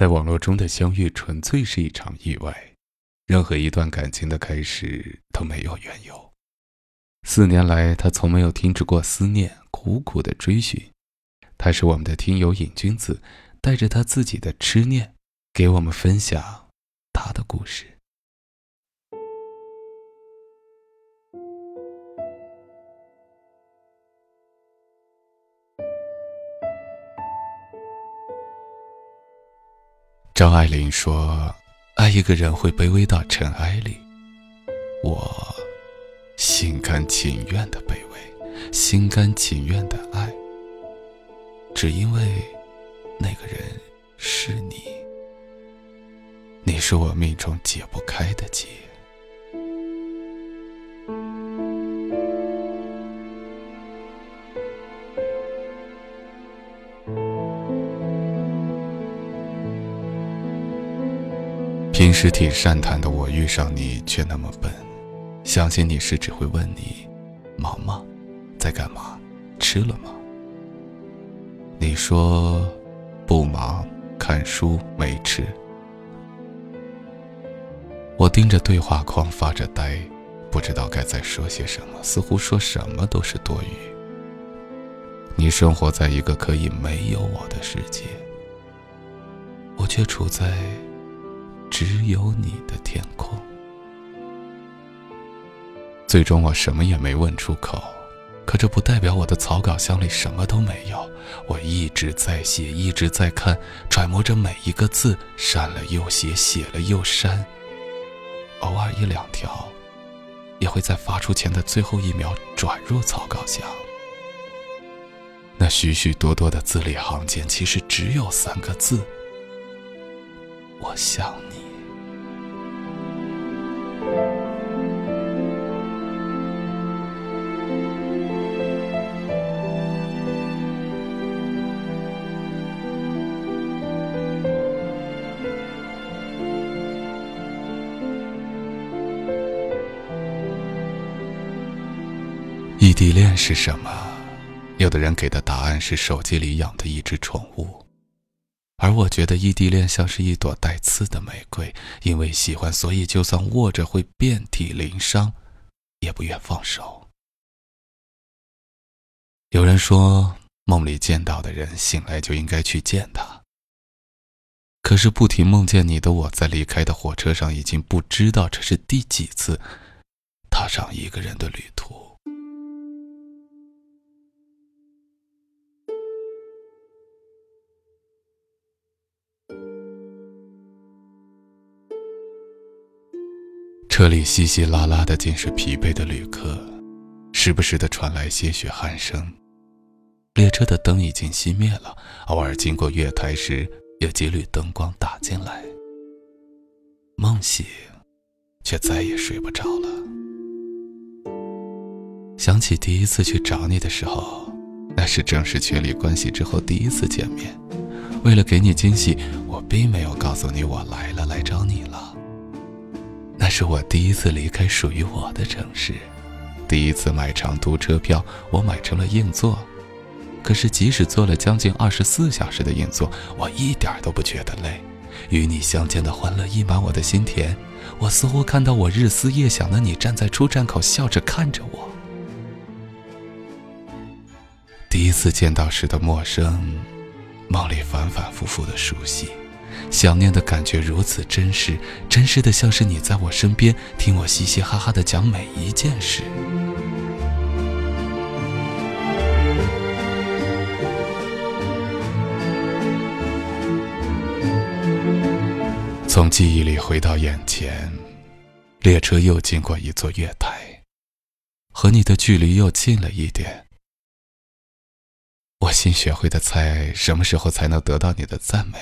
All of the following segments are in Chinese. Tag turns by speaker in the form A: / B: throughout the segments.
A: 在网络中的相遇纯粹是一场意外，任何一段感情的开始都没有缘由。四年来，他从没有停止过思念，苦苦的追寻。他是我们的听友瘾君子，带着他自己的痴念，给我们分享他的故事。张爱玲说：“爱一个人会卑微到尘埃里。”我心甘情愿的卑微，心甘情愿的爱，只因为那个人是你。你是我命中解不开的结。平时挺善谈的我，遇上你却那么笨。相信你是只会问你，忙吗？在干嘛？吃了吗？你说不忙，看书没吃。我盯着对话框发着呆，不知道该再说些什么，似乎说什么都是多余。你生活在一个可以没有我的世界，我却处在。只有你的天空。最终，我什么也没问出口，可这不代表我的草稿箱里什么都没有。我一直在写，一直在看，揣摩着每一个字，删了又写，写了又删。偶尔一两条，也会在发出前的最后一秒转入草稿箱。那许许多多的字里行间，其实只有三个字：我想恋是什么？有的人给的答案是手机里养的一只宠物，而我觉得异地恋像是一朵带刺的玫瑰，因为喜欢，所以就算握着会遍体鳞伤，也不愿放手。有人说，梦里见到的人，醒来就应该去见他。可是不停梦见你的我，在离开的火车上，已经不知道这是第几次踏上一个人的旅途。车里稀稀拉拉的，尽是疲惫的旅客，时不时的传来些许鼾声。列车的灯已经熄灭了，偶尔经过月台时，有几缕灯光打进来。梦醒，却再也睡不着了。想起第一次去找你的时候，那是正式确立关系之后第一次见面。为了给你惊喜，我并没有告诉你我来了，来找你了。是我第一次离开属于我的城市，第一次买长途车票，我买成了硬座。可是即使坐了将近二十四小时的硬座，我一点都不觉得累。与你相见的欢乐溢满我的心田，我似乎看到我日思夜想的你站在出站口笑着看着我。第一次见到时的陌生，梦里反反复复的熟悉。想念的感觉如此真实，真实的像是你在我身边，听我嘻嘻哈哈的讲每一件事。从记忆里回到眼前，列车又经过一座月台，和你的距离又近了一点。我新学会的猜，什么时候才能得到你的赞美？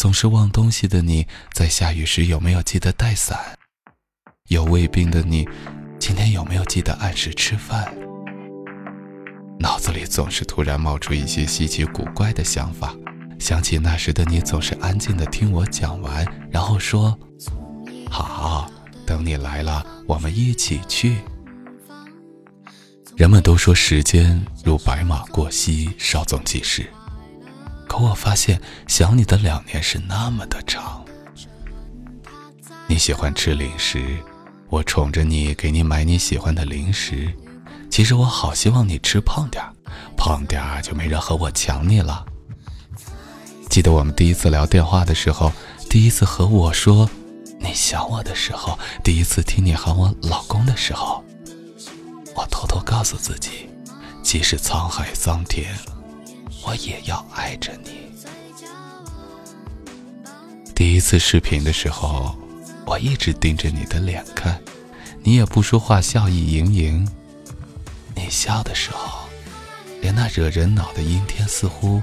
A: 总是忘东西的你，在下雨时有没有记得带伞？有胃病的你，今天有没有记得按时吃饭？脑子里总是突然冒出一些稀奇古怪的想法，想起那时的你，总是安静的听我讲完，然后说：“好，等你来了，我们一起去。”人们都说时间如白马过隙，稍纵即逝。我发现想你的两年是那么的长。你喜欢吃零食，我宠着你，给你买你喜欢的零食。其实我好希望你吃胖点儿，胖点儿就没人和我抢你了。记得我们第一次聊电话的时候，第一次和我说你想我的时候，第一次听你喊我老公的时候，我偷偷告诉自己，即使沧海桑田，我也要爱着你。第一次视频的时候，我一直盯着你的脸看，你也不说话，笑意盈盈。你笑的时候，连那惹人恼的阴天似乎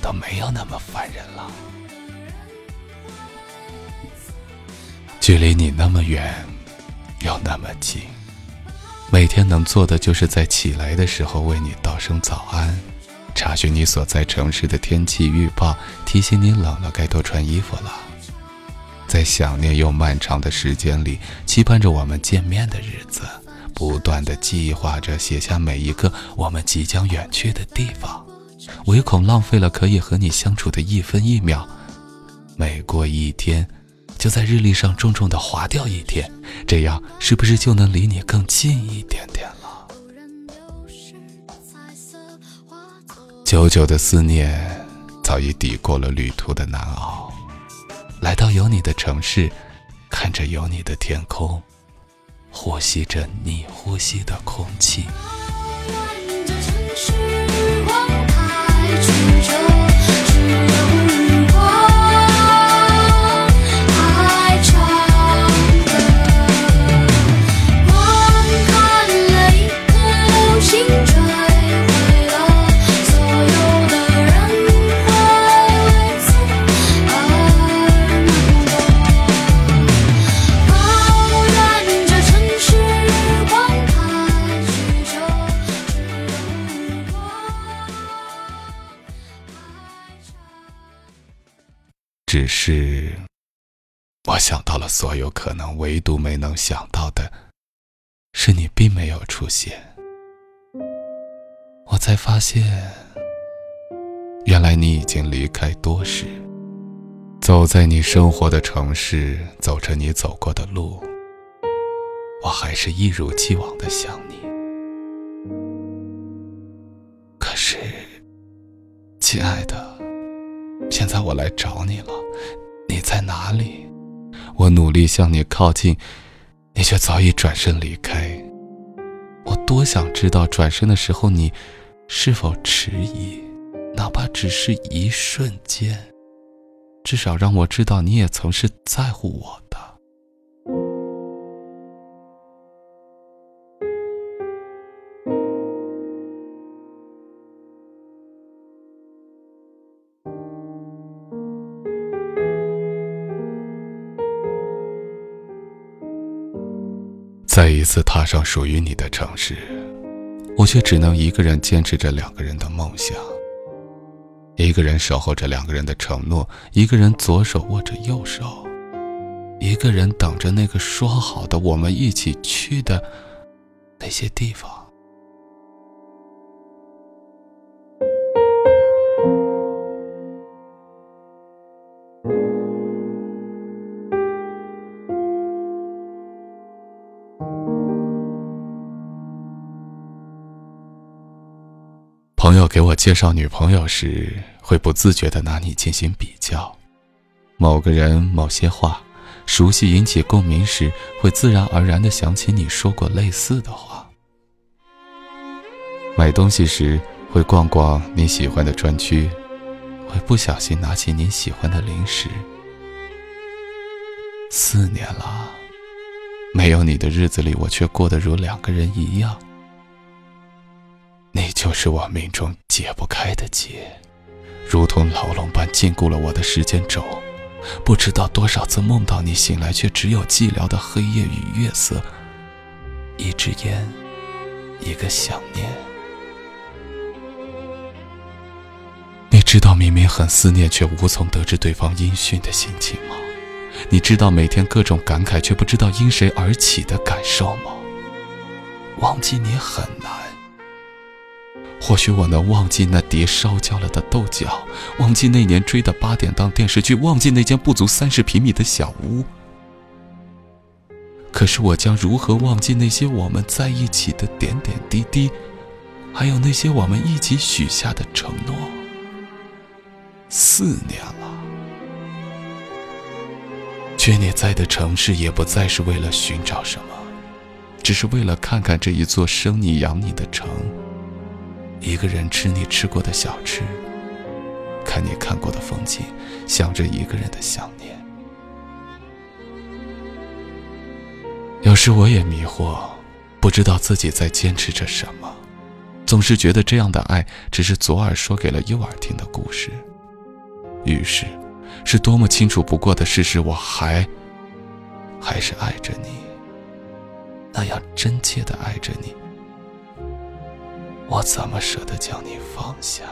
A: 都没有那么烦人了。距离你那么远，又那么近，每天能做的就是在起来的时候为你道声早安，查询你所在城市的天气预报，提醒你冷了该多穿衣服了。在想念又漫长的时间里，期盼着我们见面的日子。不断的计划着写下每一个我们即将远去的地方，唯恐浪费了可以和你相处的一分一秒。每过一天，就在日历上重重的划掉一天，这样是不是就能离你更近一点点了？久久的思念早已抵过了旅途的难熬，来到有你的城市，看着有你的天空。呼吸着你呼吸的空气。只是，我想到了所有可能，唯独没能想到的，是你并没有出现。我才发现，原来你已经离开多时，走在你生活的城市，走着你走过的路，我还是一如既往的想你。可是，亲爱的。现在我来找你了，你在哪里？我努力向你靠近，你却早已转身离开。我多想知道转身的时候你是否迟疑，哪怕只是一瞬间，至少让我知道你也曾是在乎我再一次踏上属于你的城市，我却只能一个人坚持着两个人的梦想，一个人守候着两个人的承诺，一个人左手握着右手，一个人等着那个说好的我们一起去的那些地方。我介绍女朋友时，会不自觉地拿你进行比较。某个人、某些话，熟悉引起共鸣时，会自然而然地想起你说过类似的话。买东西时，会逛逛你喜欢的专区，会不小心拿起你喜欢的零食。四年了，没有你的日子里，我却过得如两个人一样。你就是我命中解不开的结，如同牢笼般禁锢了我的时间轴。不知道多少次梦到你，醒来却只有寂寥的黑夜与月色，一支烟，一个想念。你知道明明很思念，却无从得知对方音讯的心情吗？你知道每天各种感慨，却不知道因谁而起的感受吗？忘记你很难。或许我能忘记那碟烧焦了的豆角，忘记那年追的八点档电视剧，忘记那间不足三十平米的小屋。可是我将如何忘记那些我们在一起的点点滴滴，还有那些我们一起许下的承诺？四年了，缺你在的城市也不再是为了寻找什么，只是为了看看这一座生你养你的城。一个人吃你吃过的小吃，看你看过的风景，想着一个人的想念。有时我也迷惑，不知道自己在坚持着什么，总是觉得这样的爱只是左耳说给了右耳听的故事。于是，是多么清楚不过的事实，我还还是爱着你，那样真切的爱着你。我怎么舍得将你放下？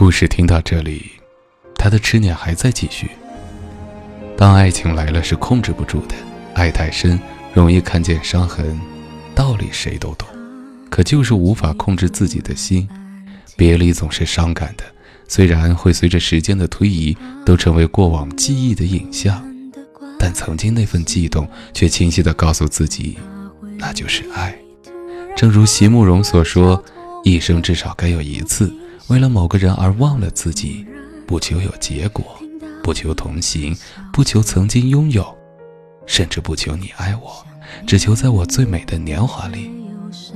A: 故事听到这里，他的痴念还在继续。当爱情来了，是控制不住的，爱太深，容易看见伤痕。道理谁都懂，可就是无法控制自己的心。别离总是伤感的，虽然会随着时间的推移，都成为过往记忆的影像，但曾经那份悸动，却清晰地告诉自己，那就是爱。正如席慕容所说：“一生至少该有一次。”为了某个人而忘了自己，不求有结果，不求同行，不求曾经拥有，甚至不求你爱我，只求在我最美的年华里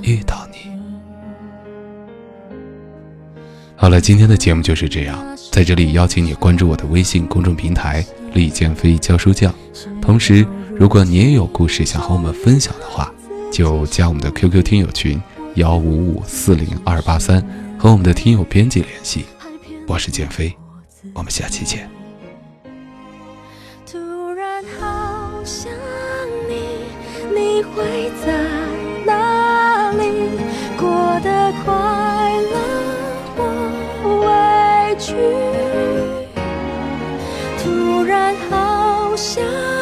A: 遇到你。好了，今天的节目就是这样，在这里邀请你关注我的微信公众平台“李建飞教书匠”。同时，如果你也有故事想和我们分享的话，就加我们的 QQ 听友群幺五五四零二八三。和我们的听友编辑联系，我是建飞，我们下期见。
B: 突然好想你，你会在哪里？过得快乐或委屈。突然好想。